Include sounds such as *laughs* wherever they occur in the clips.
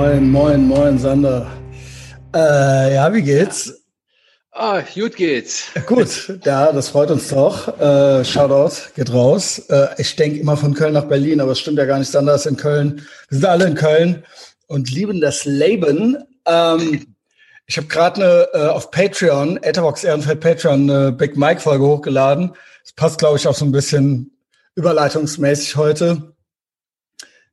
Moin, moin, moin, Sander. Äh, ja, wie geht's? Ah, gut geht's. Gut, ja, das freut uns doch. Äh, Shoutout, geht raus. Äh, ich denke immer von Köln nach Berlin, aber es stimmt ja gar nicht anders in Köln. Wir sind alle in Köln und lieben das Leben. Ähm, ich habe gerade eine äh, auf Patreon, Etherbox Ehrenfeld Patreon, eine Big Mike Folge hochgeladen. Das passt, glaube ich, auch so ein bisschen überleitungsmäßig heute.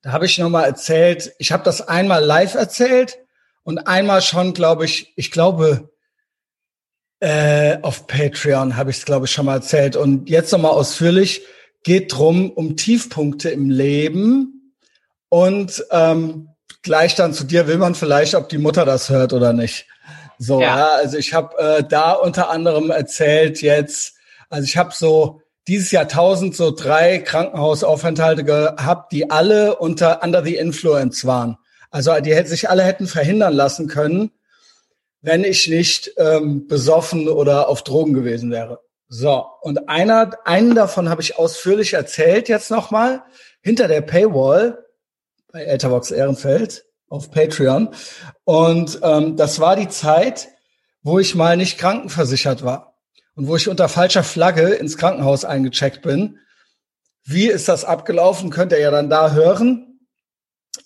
Da habe ich nochmal erzählt, ich habe das einmal live erzählt und einmal schon, glaube ich, ich glaube, äh, auf Patreon habe ich es, glaube ich, schon mal erzählt. Und jetzt nochmal ausführlich, geht drum um Tiefpunkte im Leben. Und ähm, gleich dann zu dir will man vielleicht, ob die Mutter das hört oder nicht. So, ja, ja also ich habe äh, da unter anderem erzählt jetzt, also ich habe so dieses Jahrtausend so drei Krankenhausaufenthalte gehabt, die alle unter Under the Influence waren. Also die sich alle hätten verhindern lassen können, wenn ich nicht ähm, besoffen oder auf Drogen gewesen wäre. So, und einer, einen davon habe ich ausführlich erzählt jetzt nochmal, hinter der Paywall bei Etherbox Ehrenfeld auf Patreon. Und ähm, das war die Zeit, wo ich mal nicht krankenversichert war und wo ich unter falscher Flagge ins Krankenhaus eingecheckt bin. Wie ist das abgelaufen? Könnt ihr ja dann da hören.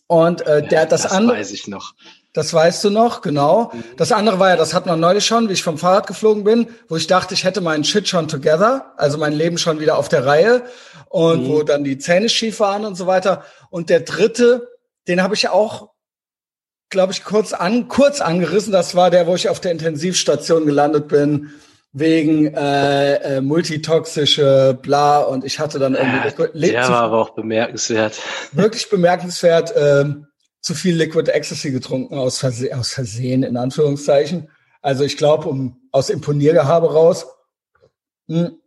Und äh, der hat das, das andere. weiß ich noch. Das weißt du noch, genau. Mhm. Das andere war ja, das hat man neulich schon, wie ich vom Fahrrad geflogen bin, wo ich dachte, ich hätte meinen Shit schon together, also mein Leben schon wieder auf der Reihe und mhm. wo dann die Zähne schief waren und so weiter. Und der dritte, den habe ich auch, glaube ich, kurz an, kurz angerissen. Das war der, wo ich auf der Intensivstation gelandet bin wegen äh, äh, multitoxische bla und ich hatte dann irgendwie ja, der war aber auch bemerkenswert. Wirklich bemerkenswert äh, zu viel Liquid Ecstasy getrunken aus, Verse aus Versehen in Anführungszeichen. Also ich glaube um aus Imponiergehabe raus. Hm.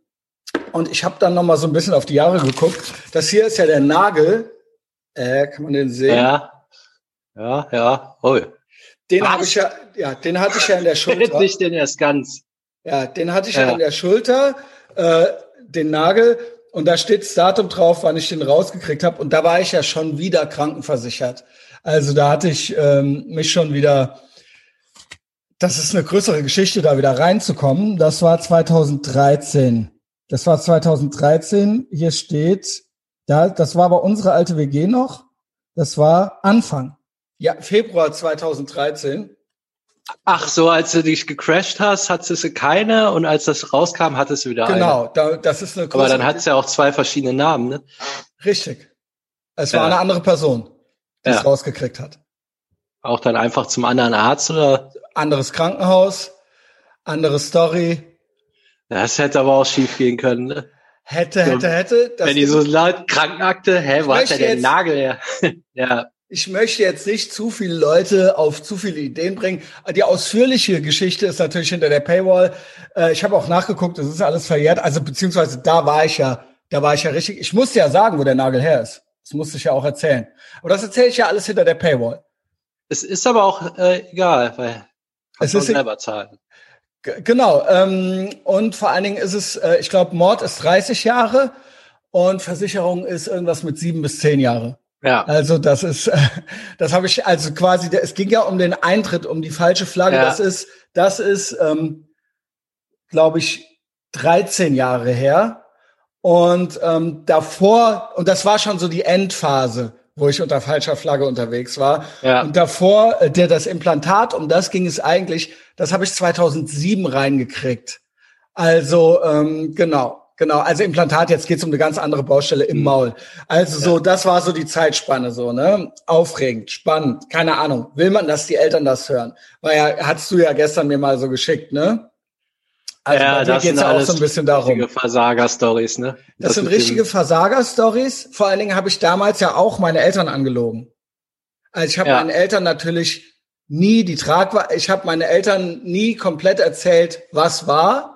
und ich habe dann noch mal so ein bisschen auf die Jahre geguckt. Das hier ist ja der Nagel. Äh, kann man den sehen? Ja. Ja ja. Oh den habe ich ja ja den hatte ich ja in der Schulter. nicht den erst ganz ja, den hatte ich ja. an der Schulter, äh, den Nagel. Und da steht das Datum drauf, wann ich den rausgekriegt habe. Und da war ich ja schon wieder krankenversichert. Also da hatte ich ähm, mich schon wieder. Das ist eine größere Geschichte, da wieder reinzukommen. Das war 2013. Das war 2013. Hier steht, da, das war aber unsere alte WG noch. Das war Anfang. Ja, Februar 2013. Ach so, als du dich gecrashed hast, hattest du keine und als das rauskam, hattest du wieder genau, eine. Genau, da, das ist eine Aber dann hat es ja auch zwei verschiedene Namen, ne? Richtig. Es war ja. eine andere Person, die ja. es rausgekriegt hat. Auch dann einfach zum anderen Arzt oder? Anderes Krankenhaus, andere Story. Das hätte aber auch schief gehen können, ne? Hätte, hätte, hätte. Wenn die so laut Krankenakte, hä, wo hat der den Nagel her? *laughs* ja ich möchte jetzt nicht zu viele Leute auf zu viele Ideen bringen. Die ausführliche Geschichte ist natürlich hinter der Paywall. Äh, ich habe auch nachgeguckt, das ist alles verjährt. Also beziehungsweise da war ich ja, da war ich ja richtig. Ich musste ja sagen, wo der Nagel her ist. Das musste ich ja auch erzählen. Aber das erzähle ich ja alles hinter der Paywall. Es ist aber auch äh, egal, weil es ist selber zahlen. Genau. Ähm, und vor allen Dingen ist es, äh, ich glaube, Mord ist 30 Jahre und Versicherung ist irgendwas mit sieben bis zehn Jahre. Ja. Also das ist, *laughs* das habe ich also quasi. Es ging ja um den Eintritt, um die falsche Flagge. Ja. Das ist, das ist, ähm, glaube ich, 13 Jahre her. Und ähm, davor, und das war schon so die Endphase, wo ich unter falscher Flagge unterwegs war. Ja. Und davor, äh, der das Implantat, um das ging es eigentlich, das habe ich 2007 reingekriegt. Also ähm, genau. Genau, also Implantat, jetzt geht's um eine ganz andere Baustelle im mhm. Maul. Also so, das war so die Zeitspanne so, ne? Aufregend, spannend, keine Ahnung. Will man, dass die Eltern das hören? Weil ja, hattest du ja gestern mir mal so geschickt, ne? Also ja, das geht's ja auch so ein bisschen darum. Richtige Versager-Stories, ne? Das, das sind richtige Versager-Stories. Vor allen Dingen habe ich damals ja auch meine Eltern angelogen. Also ich habe ja. meinen Eltern natürlich nie die Tragweite, ich habe meine Eltern nie komplett erzählt, was war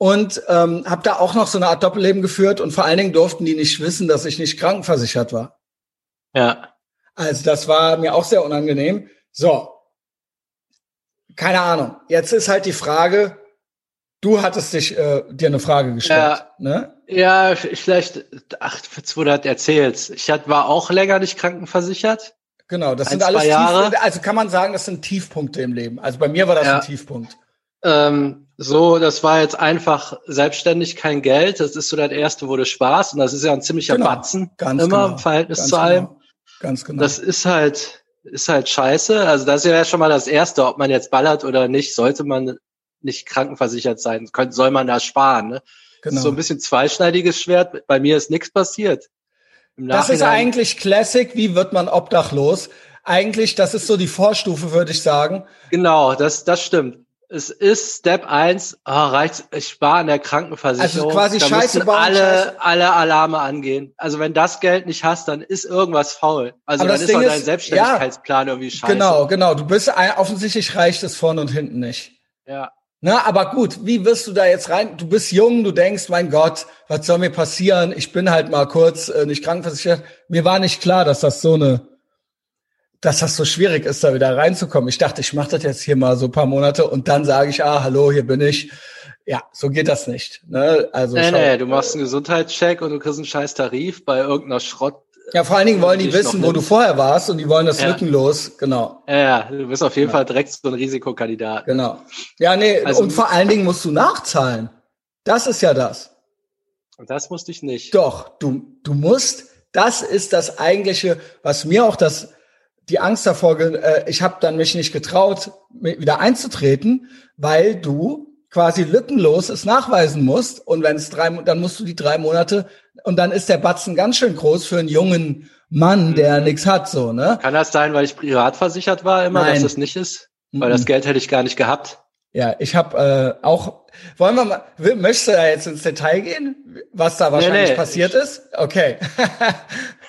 und ähm, habe da auch noch so eine Art Doppelleben geführt und vor allen Dingen durften die nicht wissen, dass ich nicht krankenversichert war. Ja. Also das war mir auch sehr unangenehm. So, keine Ahnung. Jetzt ist halt die Frage, du hattest dich äh, dir eine Frage gestellt, ja, ne? Ja, vielleicht, ach, wo du das erzählst. Ich war auch länger nicht krankenversichert. Genau, das Ein, sind alles Jahre. Tief, also kann man sagen, das sind Tiefpunkte im Leben. Also bei mir war das Ja. ein Tiefpunkt. Ähm, so, das war jetzt einfach selbstständig kein Geld. Das ist so das erste wurde Spaß und das ist ja ein ziemlicher Genau, Batzen Ganz immer genau. im Verhältnis Ganz zu allem. Genau. Ganz genau. Das ist halt, ist halt scheiße. Also das ist ja schon mal das Erste, ob man jetzt ballert oder nicht, sollte man nicht krankenversichert sein. Könnte, soll man da sparen. Ne? Das genau. ist so ein bisschen zweischneidiges Schwert. Bei mir ist nichts passiert. Das ist eigentlich Classic. Wie wird man obdachlos? Eigentlich, das ist so die Vorstufe, würde ich sagen. Genau, das, das stimmt. Es ist Step 1, ah, reicht, ich spare an der Krankenversicherung. Also quasi da Scheiße bauen, alle, Scheiße- alle Alarme angehen. Also wenn das Geld nicht hast, dann ist irgendwas faul. Also Aber dann das ist auch dein Selbstständigkeitsplan irgendwie scheiße. Genau, genau. Du bist ein, offensichtlich reicht es vorne und hinten nicht. Ja. Na, aber gut, wie wirst du da jetzt rein? Du bist jung, du denkst, mein Gott, was soll mir passieren? Ich bin halt mal kurz äh, nicht krankenversichert. Mir war nicht klar, dass das so eine, dass das so schwierig ist, da wieder reinzukommen. Ich dachte, ich mache das jetzt hier mal so ein paar Monate und dann sage ich, ah, hallo, hier bin ich. Ja, so geht das nicht. Ne? Also Nee, schau- nee, du machst einen Gesundheitscheck und du kriegst einen scheiß Tarif bei irgendeiner Schrott. ja, vor allen Dingen wollen die wissen, wo du vorher warst und die wollen das Ja. lückenlos. Genau, Ja, ja, du bist auf jeden Fall direkt so ein Risikokandidat. genau. Ja, nee, Also- und vor allen Dingen musst du nachzahlen. Das ist ja das. Und das musste ich nicht. Doch, du, du musst, das ist das eigentliche, was mir auch das, die Angst davor, äh, ich habe dann mich nicht getraut, wieder einzutreten, weil du quasi lückenlos es nachweisen musst und wenn es drei, dann musst du die drei Monate und dann ist der Batzen ganz schön groß für einen jungen Mann, der Mhm. nichts hat, so, ne? Kann das sein, weil ich privat versichert war immer, Nein. dass das nicht ist? Weil Mhm. das Geld hätte ich gar nicht gehabt. Ja, ich habe äh, auch, wollen wir mal, möchtest du da jetzt ins Detail gehen, was da wahrscheinlich nee, passiert ist? Okay. *laughs*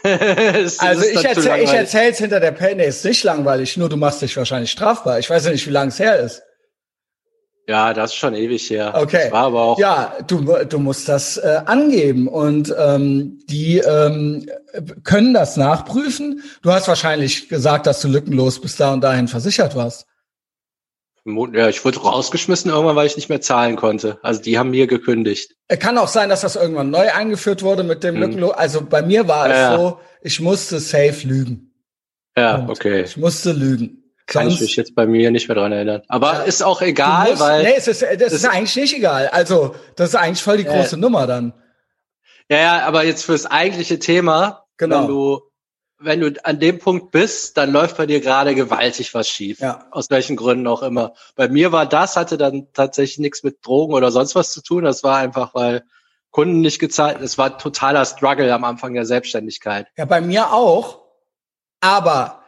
Also ich dann zu erzähl, ich erzähl's hinter der Pen. Nee, ist nicht langweilig, nur du machst dich wahrscheinlich strafbar. Ich weiß ja nicht, wie lange es her ist. Ja, das ist schon ewig her. Okay. Das war aber auch. Ja, du, du musst das äh, angeben und ähm, die ähm, können das nachprüfen. Du hast wahrscheinlich gesagt, dass du lückenlos bis da und dahin versichert warst. Ja, ich wurde rausgeschmissen irgendwann, weil ich nicht mehr zahlen konnte. Also die haben mir gekündigt. Es kann auch sein, dass das irgendwann neu eingeführt wurde mit dem Mhm. lückenlos. Also bei mir war es Ja, ja. so, ich musste safe lügen. Ja, Und okay. Ich musste lügen. Kann ich mich jetzt bei mir nicht mehr dran erinnern. Aber Ja. ist auch egal, musst- weil. nee, es ist, das ist es- eigentlich nicht egal. Also, das ist eigentlich voll die große Nummer dann. Ja, ja, aber jetzt fürs eigentliche Thema, Genau. wenn du, wenn du an dem Punkt bist, dann läuft bei dir gerade gewaltig was schief. Ja. Aus welchen Gründen auch immer. Bei mir war das, hatte dann tatsächlich nichts mit Drogen oder sonst was zu tun. Das war einfach, weil Kunden nicht gezahlt. Es war totaler Struggle am Anfang der Selbstständigkeit. Ja, bei mir auch. Aber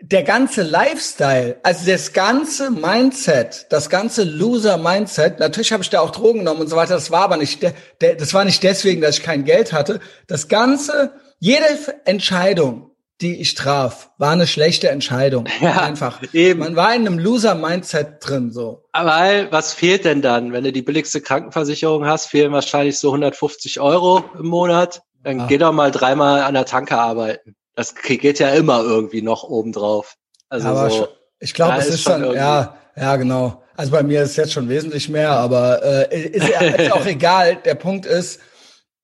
der ganze Lifestyle, also das ganze Mindset, das ganze Loser-Mindset, natürlich habe ich da auch Drogen genommen und so weiter, das war aber nicht, das war nicht deswegen, dass ich kein Geld hatte. Das ganze, jede Entscheidung, die ich traf, war eine schlechte Entscheidung. *laughs* Ja, Einfach. eben. Man war in einem Loser-Mindset drin, so. Weil, was fehlt denn dann? Wenn du die billigste Krankenversicherung hast, fehlen wahrscheinlich so 150 Euro im Monat. Dann Ah. geh doch mal dreimal an der Tanke arbeiten. Das geht ja immer irgendwie noch obendrauf. Also aber so. ich glaube, es ist ist schon dann, irgendwie- ja, ja, genau. Also bei mir ist es jetzt schon wesentlich mehr, aber äh, ist, ja- ist auch *laughs* egal. Der Punkt ist,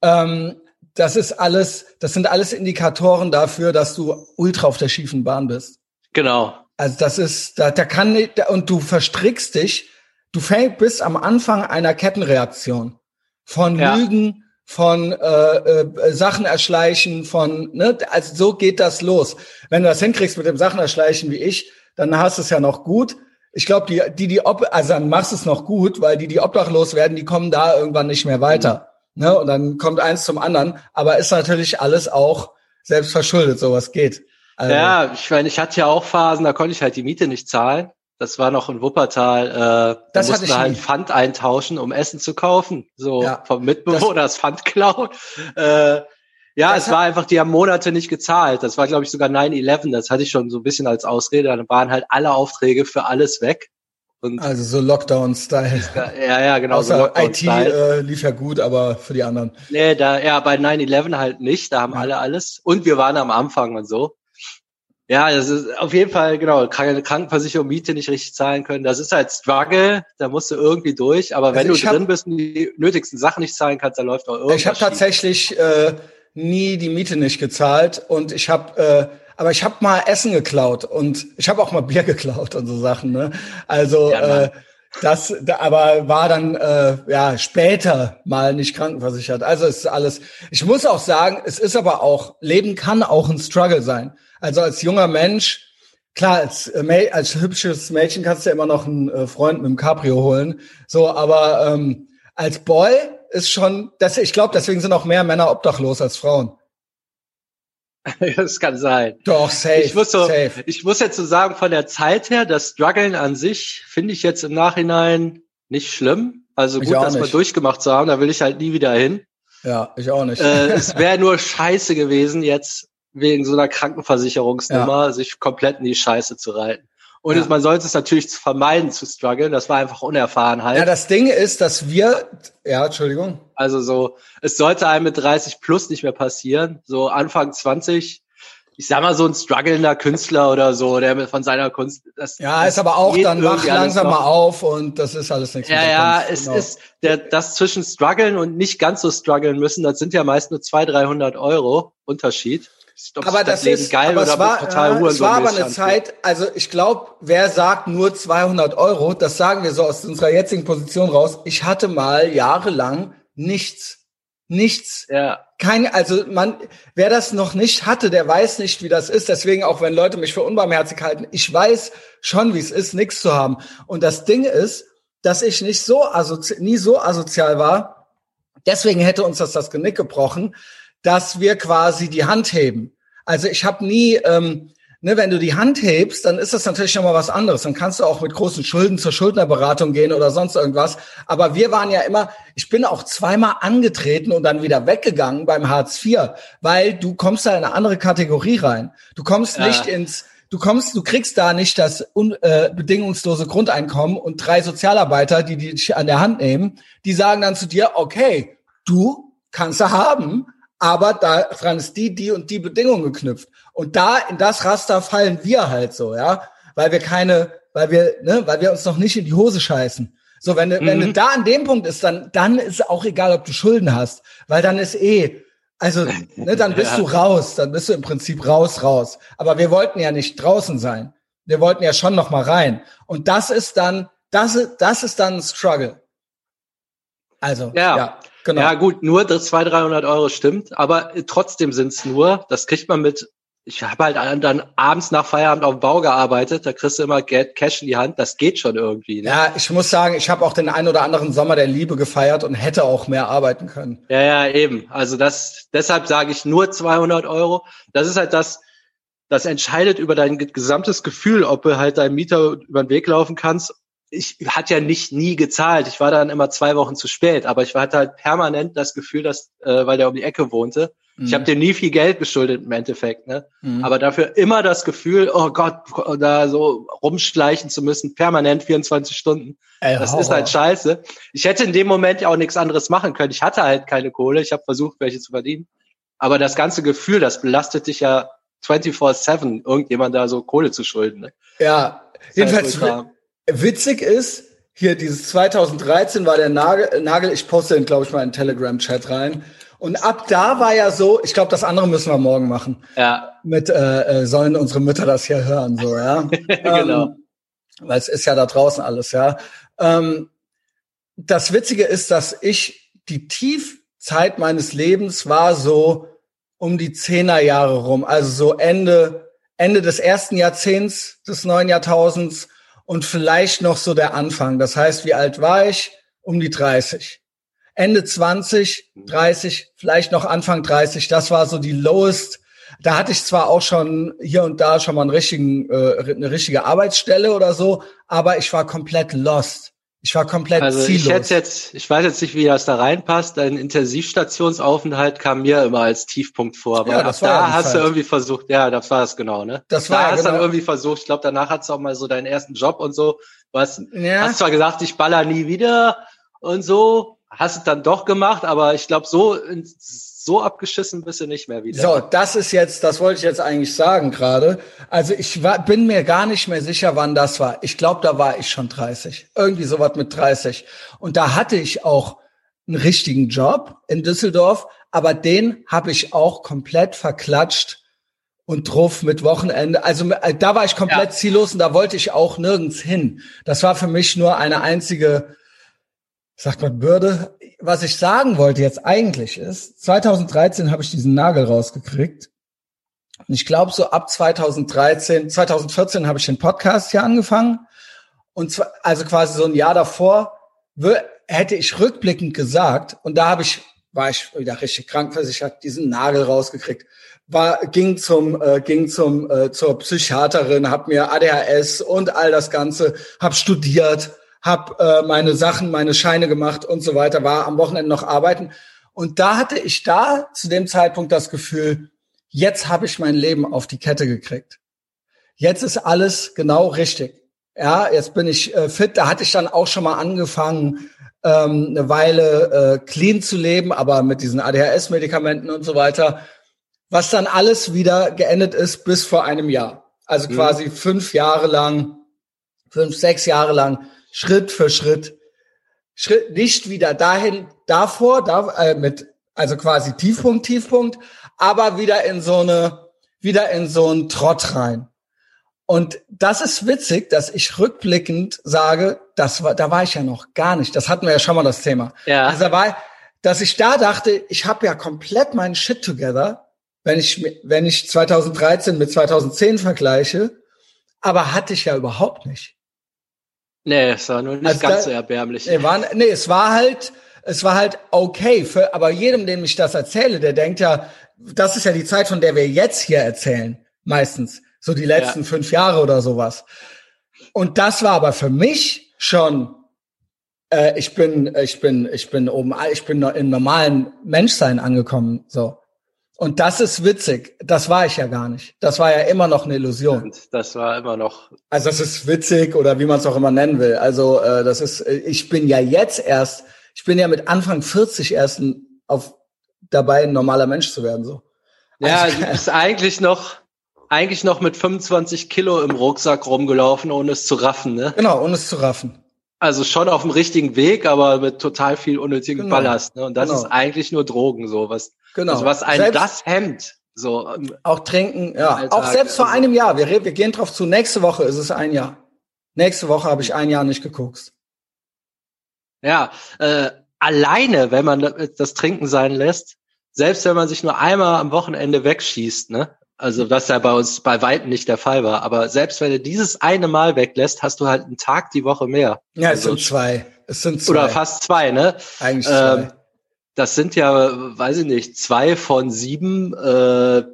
ähm, das ist alles, das sind alles Indikatoren dafür, dass du ultra auf der schiefen Bahn bist. Genau. Also das ist, da, da kann da- und du verstrickst dich, du fängst bist am Anfang einer Kettenreaktion von Ja. Lügen, von äh, äh, Sachen erschleichen, von, ne, also so geht das los. Wenn du das hinkriegst mit dem Sachen erschleichen wie ich, dann hast du es ja noch gut. Ich glaube, die, die, die, Ob also dann machst du es noch gut, weil die, die obdachlos werden, die kommen da irgendwann nicht mehr weiter. Ne? Und dann kommt eins zum anderen. Aber ist natürlich alles auch selbst verschuldet, sowas geht. Also, Ja, ich meine, ich hatte ja auch Phasen, da konnte ich halt die Miete nicht zahlen. Das war noch in Wuppertal. Äh, da Das mussten ich wir halt nie. Pfand eintauschen, um Essen zu kaufen. So Ja, vom Mitbewohner das Pfand klauen. Äh, ja, Das es war einfach, die haben Monate nicht gezahlt. Das war, glaube ich, sogar 9-11. Das hatte ich schon so ein bisschen als Ausrede. Dann waren halt alle Aufträge für alles weg. Und Also so Lockdown-Style. ja, ja, genau. so Außer Lockdown-Style. IT äh, lief ja gut, aber für die anderen. Nee, da, ja, bei 9-11 halt nicht, da haben Ja. alle alles. Und wir waren am Anfang und so. Ja, das ist auf jeden Fall, genau, keine Krankenversicherung, Miete nicht richtig zahlen können. Das ist halt Struggle, da musst du irgendwie durch. Aber wenn Also du ich hab- drin bist und die nötigsten Sachen nicht zahlen kannst, dann läuft auch irgendwas Ich habe tatsächlich äh, nie die Miete nicht gezahlt und ich habe, äh, aber ich habe mal Essen geklaut und ich habe auch mal Bier *laughs* geklaut und so Sachen. Ne? Also ja, äh, das, da, aber war dann äh, ja später mal nicht krankenversichert. Also es ist alles. Ich muss auch sagen, es ist aber auch Leben kann auch ein Struggle sein. Also als junger Mensch, klar, als, äh, als hübsches Mädchen kannst du ja immer noch einen äh, Freund mit dem Cabrio holen. So, aber ähm, als Boy ist schon, das, ich glaube, deswegen sind auch mehr Männer obdachlos als Frauen. *laughs* das kann sein. Doch, safe. Ich muss, so, safe. ich muss jetzt so sagen, von der Zeit her, das Struggeln an sich finde ich jetzt im Nachhinein nicht schlimm. Also gut, das mal durchgemacht zu haben, da will ich halt nie wieder hin. Ja, ich auch nicht. Äh, es *laughs* wäre nur scheiße gewesen, jetzt wegen so einer Krankenversicherungsnummer ja. sich komplett in die Scheiße zu reiten. Und ja. man sollte es natürlich vermeiden zu strugglen. Das war einfach Unerfahrenheit. Ja, das Ding ist, dass wir, ja, Entschuldigung. Also so, es sollte einem mit 30 plus nicht mehr passieren. So Anfang 20, ich sag mal so ein strugglender Künstler oder so, der mit von seiner Kunst. Das, ja, das ist aber auch dann wach langsam mal auf und das ist alles nichts. Ja, ja, Kunst. es genau. ist der, das zwischen struggeln und nicht ganz so strugglen müssen. Das sind ja meist nur 200, 300 Euro Unterschied. Aber das, das ist geil aber oder es war, total ja, Es war aber eine Zeit, also ich glaube, wer sagt nur 200 Euro, das sagen wir so aus unserer jetzigen Position raus. Ich hatte mal jahrelang nichts, nichts. Ja. Kein, also man, wer das noch nicht hatte, der weiß nicht, wie das ist. Deswegen auch, wenn Leute mich für unbarmherzig halten, ich weiß schon, wie es ist, nichts zu haben. Und das Ding ist, dass ich nicht so asozial, nie so asozial war. Deswegen hätte uns das das Genick gebrochen dass wir quasi die Hand heben. Also ich habe nie, ähm, ne, wenn du die Hand hebst, dann ist das natürlich schon mal was anderes. Dann kannst du auch mit großen Schulden zur Schuldnerberatung gehen oder sonst irgendwas. Aber wir waren ja immer, ich bin auch zweimal angetreten und dann wieder weggegangen beim Hartz IV, weil du kommst da in eine andere Kategorie rein. Du kommst ja. nicht ins du kommst, du kriegst da nicht das un, äh, bedingungslose Grundeinkommen und drei Sozialarbeiter, die dich an der Hand nehmen, die sagen dann zu dir, okay, du kannst du haben, aber daran ist die, die und die Bedingung geknüpft. Und da in das Raster fallen wir halt so, ja, weil wir keine, weil wir, ne, weil wir uns noch nicht in die Hose scheißen. So, wenn du, mhm. wenn du mhm. da an dem Punkt ist, dann, dann ist auch egal, ob du Schulden hast, weil dann ist eh, also, ne, dann *laughs* bist ja. du raus, dann bist du im Prinzip raus, raus. Aber wir wollten ja nicht draußen sein. Wir wollten ja schon noch mal rein. Und das ist dann, das ist, das ist dann ein Struggle. Also, ja. ja. Genau. Ja, gut, nur das 200, 300 Euro stimmt, aber trotzdem sind's nur, das kriegt man mit, ich habe halt dann abends nach Feierabend auf dem Bau gearbeitet, da kriegst du immer Geld, Cash in die Hand, das geht schon irgendwie. Ne? Ja, ich muss sagen, ich habe auch den einen oder anderen Sommer der Liebe gefeiert und hätte auch mehr arbeiten können. Ja, ja, eben. Also das, deshalb sage ich nur 200 Euro. Das ist halt das, das entscheidet über dein gesamtes Gefühl, ob du halt deinem Mieter über den Weg laufen kannst ich hatte ja nicht nie gezahlt. Ich war dann immer zwei Wochen zu spät, aber ich hatte halt permanent das Gefühl, dass, äh, weil der um die Ecke wohnte, mhm. ich habe dem nie viel Geld geschuldet im Endeffekt, ne? Mhm. Aber dafür immer das Gefühl, oh Gott, da so rumschleichen zu müssen, permanent 24 Stunden. Ey, das ist halt scheiße. Ich hätte in dem Moment ja auch nichts anderes machen können. Ich hatte halt keine Kohle. Ich habe versucht, welche zu verdienen. Aber das ganze Gefühl, das belastet dich ja 24-7, irgendjemand da so Kohle zu schulden. Ne? Ja, jedenfalls Witzig ist, hier dieses 2013 war der Nagel, Nagel ich poste den, glaube ich, mal in Telegram-Chat rein. Und ab da war ja so, ich glaube, das andere müssen wir morgen machen. Ja. Mit äh, äh, sollen unsere Mütter das hier hören, so, ja. *laughs* genau. Ähm, weil es ist ja da draußen alles, ja. Ähm, das Witzige ist, dass ich die Tiefzeit meines Lebens war so um die Zehnerjahre rum, also so Ende Ende des ersten Jahrzehnts des neuen Jahrtausends und vielleicht noch so der Anfang. Das heißt, wie alt war ich? Um die 30. Ende 20, 30, vielleicht noch Anfang 30. Das war so die lowest. Da hatte ich zwar auch schon hier und da schon mal einen richtigen, äh, eine richtige Arbeitsstelle oder so, aber ich war komplett lost. Ich war komplett also ziellos. ich hätte jetzt, ich weiß jetzt nicht, wie das da reinpasst. Dein Intensivstationsaufenthalt kam mir immer als Tiefpunkt vor. Aber ja, das war da ja hast Zeit. du irgendwie versucht, ja, das war es genau, ne? Das war da ja, hast genau. dann irgendwie versucht. Ich glaube, danach hast du auch mal so deinen ersten Job und so. Du hast, ja. hast zwar gesagt, ich baller nie wieder und so, hast es dann doch gemacht, aber ich glaube, so so abgeschissen bist du nicht mehr wieder. So, das ist jetzt, das wollte ich jetzt eigentlich sagen gerade. Also ich war, bin mir gar nicht mehr sicher, wann das war. Ich glaube, da war ich schon 30. Irgendwie sowas mit 30. Und da hatte ich auch einen richtigen Job in Düsseldorf, aber den habe ich auch komplett verklatscht und Truff mit Wochenende. Also äh, da war ich komplett ja. ziellos und da wollte ich auch nirgends hin. Das war für mich nur eine einzige, sagt man, Bürde. Was ich sagen wollte jetzt eigentlich ist, 2013 habe ich diesen Nagel rausgekriegt. Und ich glaube, so ab 2013, 2014 habe ich den Podcast hier angefangen. Und zwar, also quasi so ein Jahr davor hätte ich rückblickend gesagt, und da habe ich, war ich wieder richtig krankversichert, diesen Nagel rausgekriegt war ging zum äh, ging zum äh, zur Psychiaterin, habe mir ADHS und all das Ganze, habe studiert, habe äh, meine Sachen, meine Scheine gemacht und so weiter, war am Wochenende noch arbeiten und da hatte ich da zu dem Zeitpunkt das Gefühl, jetzt habe ich mein Leben auf die Kette gekriegt. Jetzt ist alles genau richtig. Ja, jetzt bin ich äh, fit. Da hatte ich dann auch schon mal angefangen, ähm, eine Weile äh, clean zu leben, aber mit diesen ADHS-Medikamenten und so weiter was dann alles wieder geendet ist bis vor einem Jahr. Also mhm. quasi mhm. fünf Jahre lang, fünf, sechs Jahre lang, Schritt für Schritt, Schritt nicht wieder dahin, davor, da, äh, mit, also quasi Tiefpunkt, Tiefpunkt, aber wieder in so eine, wieder in so einen Trott rein. Und das ist witzig, dass ich rückblickend sage, das war, da war ich ja noch gar nicht. Das hatten wir ja schon mal das Thema. Ja. Also da war, dass ich da dachte, ich habe ja komplett meinen Shit together wenn ich, wenn ich 2013 mit 2010 vergleiche, aber hatte ich ja überhaupt nicht. Nee, es war nur nicht also ganz da, so erbärmlich. Nee, war, nee, es war halt, es war halt okay. Für, aber jedem, dem ich das erzähle, der denkt ja, das ist ja die Zeit, von der wir jetzt hier erzählen, meistens. So die letzten ja. fünf Jahre oder sowas. Und das war aber für mich schon, äh, ich bin, ich bin, ich bin oben, ich bin im normalen Menschsein angekommen, so. Und das ist witzig. Das war ich ja gar nicht. Das war ja immer noch eine Illusion. Das war immer noch. Also das ist witzig oder wie man es auch immer nennen will. Also äh, das ist, äh, ich bin ja jetzt erst, ich bin ja mit Anfang 40 erst auf dabei, ein normaler Mensch zu werden. So. Ja, also, du *laughs* bist eigentlich noch, eigentlich noch mit 25 Kilo im Rucksack rumgelaufen, ohne es zu raffen, ne? Genau, ohne es zu raffen. Also schon auf dem richtigen Weg, aber mit total viel unnötigem genau. Ballast. Ne? Und das genau. ist eigentlich nur Drogen, so was. Genau. Also was ein das hemmt. So, ähm, auch trinken, ja. Alltag. Auch selbst vor also einem Jahr. Wir, wir gehen drauf zu. Nächste Woche ist es ein Jahr. Nächste Woche habe ich ein Jahr nicht geguckt. Ja, äh, alleine, wenn man das Trinken sein lässt, selbst wenn man sich nur einmal am Wochenende wegschießt, ne, also was ja bei uns bei weitem nicht der Fall war. Aber selbst wenn du dieses eine Mal weglässt, hast du halt einen Tag die Woche mehr. Ja, also, es sind zwei. Es sind zwei. Oder fast zwei, ne? Eigentlich zwei. Ähm, das sind ja, weiß ich nicht, zwei von sieben, äh,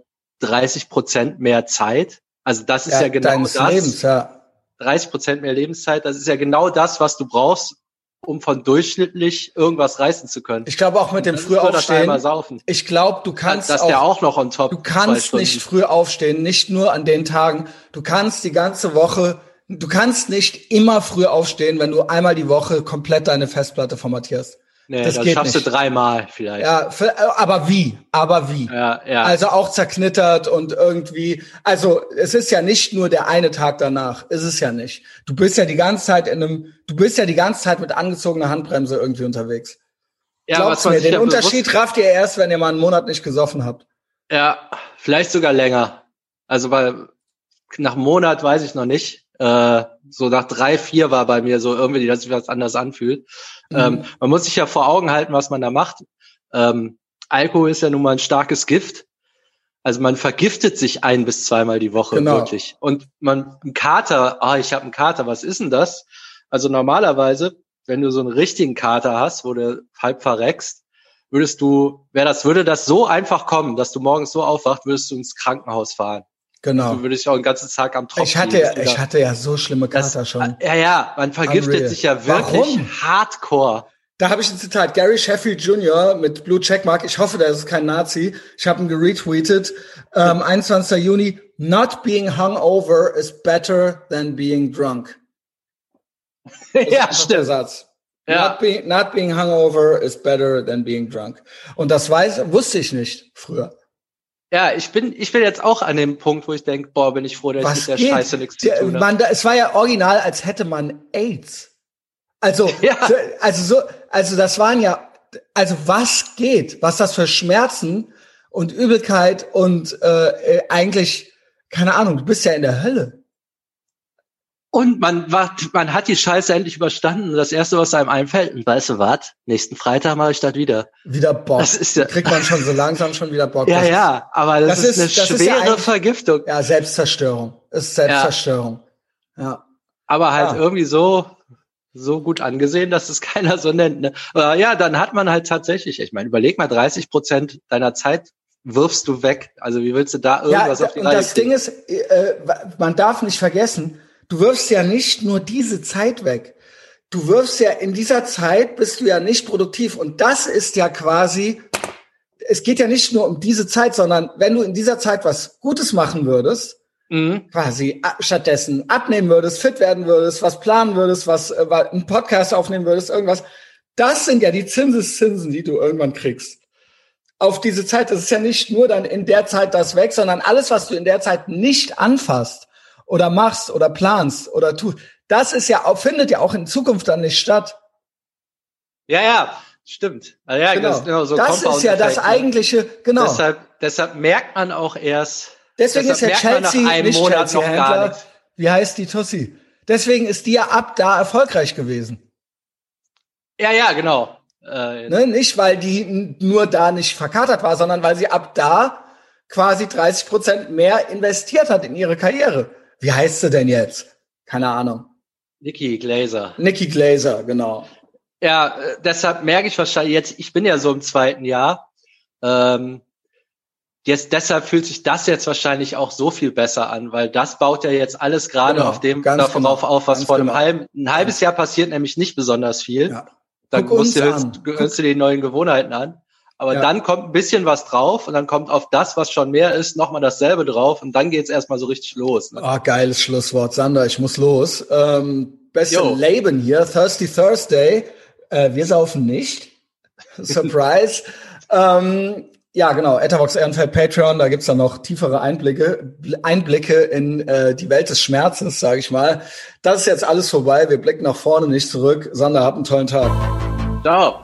30 Prozent mehr Zeit. Also das ist ja, ja genau das. Lebens, ja. 30 Prozent mehr Lebenszeit, das ist ja genau das, was du brauchst, um von durchschnittlich irgendwas reißen zu können. Ich glaube auch mit dem früh aufstehen. Ich glaube, du kannst das auch, ja auch noch on top. Du kannst nicht früh aufstehen, nicht nur an den Tagen. Du kannst die ganze Woche, du kannst nicht immer früh aufstehen, wenn du einmal die Woche komplett deine Festplatte formatierst. Nee, das, das schaffst nicht. du dreimal vielleicht. Ja, aber wie? Aber wie? Ja, ja. Also auch zerknittert und irgendwie. Also es ist ja nicht nur der eine Tag danach. Ist es ja nicht. Du bist ja die ganze Zeit in einem. Du bist ja die ganze Zeit mit angezogener Handbremse irgendwie unterwegs. Ja, Glaubst mir, den Unterschied rafft ihr erst, wenn ihr mal einen Monat nicht gesoffen habt. Ja, vielleicht sogar länger. Also weil nach einem Monat weiß ich noch nicht. Äh, so nach drei, vier war bei mir so irgendwie, dass sich was anders anfühlt. Mhm. Ähm, man muss sich ja vor Augen halten, was man da macht. Ähm, Alkohol ist ja nun mal ein starkes Gift. Also man vergiftet sich ein bis zweimal die Woche genau. wirklich. Und man ein Kater, ah, oh, ich habe einen Kater, was ist denn das? Also normalerweise, wenn du so einen richtigen Kater hast, wo du halb verreckst, würdest du, wäre das, würde das so einfach kommen, dass du morgens so aufwacht, würdest du ins Krankenhaus fahren. Genau. Also würde ich auch den ganzen Tag am Tropfen. Ich hatte, ja, ich hatte ja so schlimme Kater das, schon. Ja, ja, man vergiftet Unreal. sich ja wirklich Warum? hardcore. Da habe ich ein Zitat. Gary Sheffield Jr. mit Blue Checkmark. Ich hoffe, der ist kein Nazi. Ich habe ihn geretweetet. Ähm, 21. Juni. Not being hungover is better than being drunk. *laughs* ja, stimmt. Der Satz. Ja. Not, be, not being hungover is better than being drunk. Und das weiß, wusste ich nicht früher. Ja, ich bin, ich bin jetzt auch an dem Punkt, wo ich denke, boah, bin ich froh, dass Was ich mit der geht? Scheiße nichts zu tun habe. es war ja original, als hätte man AIDS. Also, *laughs* ja. also so, also das waren ja, also was geht, was das für Schmerzen und Übelkeit und äh, eigentlich, keine Ahnung, du bist ja in der Hölle. Und man, man hat die Scheiße endlich überstanden. Und das Erste, was einem einfällt, und weißt du was? Nächsten Freitag mache ich das wieder. Wieder Bock. Das ist ja, kriegt man schon so langsam schon wieder Bock. *laughs* ja, das ja, aber das, das ist, eine das schwere ist ja Vergiftung. Ja, Selbstzerstörung. Ist Selbstzerstörung. Ja. ja. Aber halt ja. irgendwie so, so gut angesehen, dass es *laughs* keiner so nennt. Ne? Aber ja, dann hat man halt tatsächlich, ich meine, überleg mal, 30 Prozent deiner Zeit wirfst du weg. Also wie willst du da irgendwas ja, auf die Reihe das kriegen? Ding ist, äh, man darf nicht vergessen, du wirfst ja nicht nur diese Zeit weg. Du wirfst ja in dieser Zeit bist du ja nicht produktiv. Und das ist ja quasi, es geht ja nicht nur um diese Zeit, sondern wenn du in dieser Zeit was Gutes machen würdest, mhm. quasi stattdessen abnehmen würdest, fit werden würdest, was planen würdest, was äh, einen Podcast aufnehmen würdest, irgendwas, das sind ja die Zinseszinsen, die du irgendwann kriegst. Auf diese Zeit, das ist ja nicht nur dann in der Zeit das weg, sondern alles, was du in der Zeit nicht anfasst, oder machst oder planst oder tust, das ist ja auch, findet ja auch in Zukunft dann nicht statt. Ja, ja, stimmt. Also ja, genau. Das, genau, so das ist ja das ne? eigentliche, genau. Deshalb, deshalb merkt man auch erst. Deswegen ist ja Chelsea nicht Monat Chelsea Händler. Wie heißt die Tussi? Deswegen ist die ja ab da erfolgreich gewesen. Ja, ja, genau. Äh, ne, nicht, weil die nur da nicht verkatert war, sondern weil sie ab da quasi 30 Prozent mehr investiert hat in ihre Karriere. Wie heißt sie denn jetzt? Keine Ahnung. Nikki Glaser. Nikki Glaser, genau. Ja, äh, deshalb merke ich wahrscheinlich jetzt, ich bin ja so im zweiten Jahr. Ähm, jetzt deshalb fühlt sich das jetzt wahrscheinlich auch so viel besser an, weil das baut ja jetzt alles gerade genau, auf dem darauf genau, auf, was vor einem genau. halben ein halbes Jahr passiert nämlich nicht besonders viel. Ja. Dann musst du, hörst, hörst du die neuen Gewohnheiten an. Aber ja. dann kommt ein bisschen was drauf und dann kommt auf das, was schon mehr ist, nochmal dasselbe drauf und dann geht's erstmal so richtig los. Ne? Ah, geiles Schlusswort, Sander, ich muss los. Ähm, bisschen Leben hier, Thirsty Thursday. Äh, wir saufen nicht. *laughs* Surprise. ähm, ja, genau, Etavox Ehrenfeld Patreon, da gibt's dann noch tiefere Einblicke, Einblicke in äh, die Welt des Schmerzes, sage ich mal. Das ist jetzt alles vorbei, wir blicken nach vorne, nicht zurück. Sander, habt einen tollen Tag. Ciao.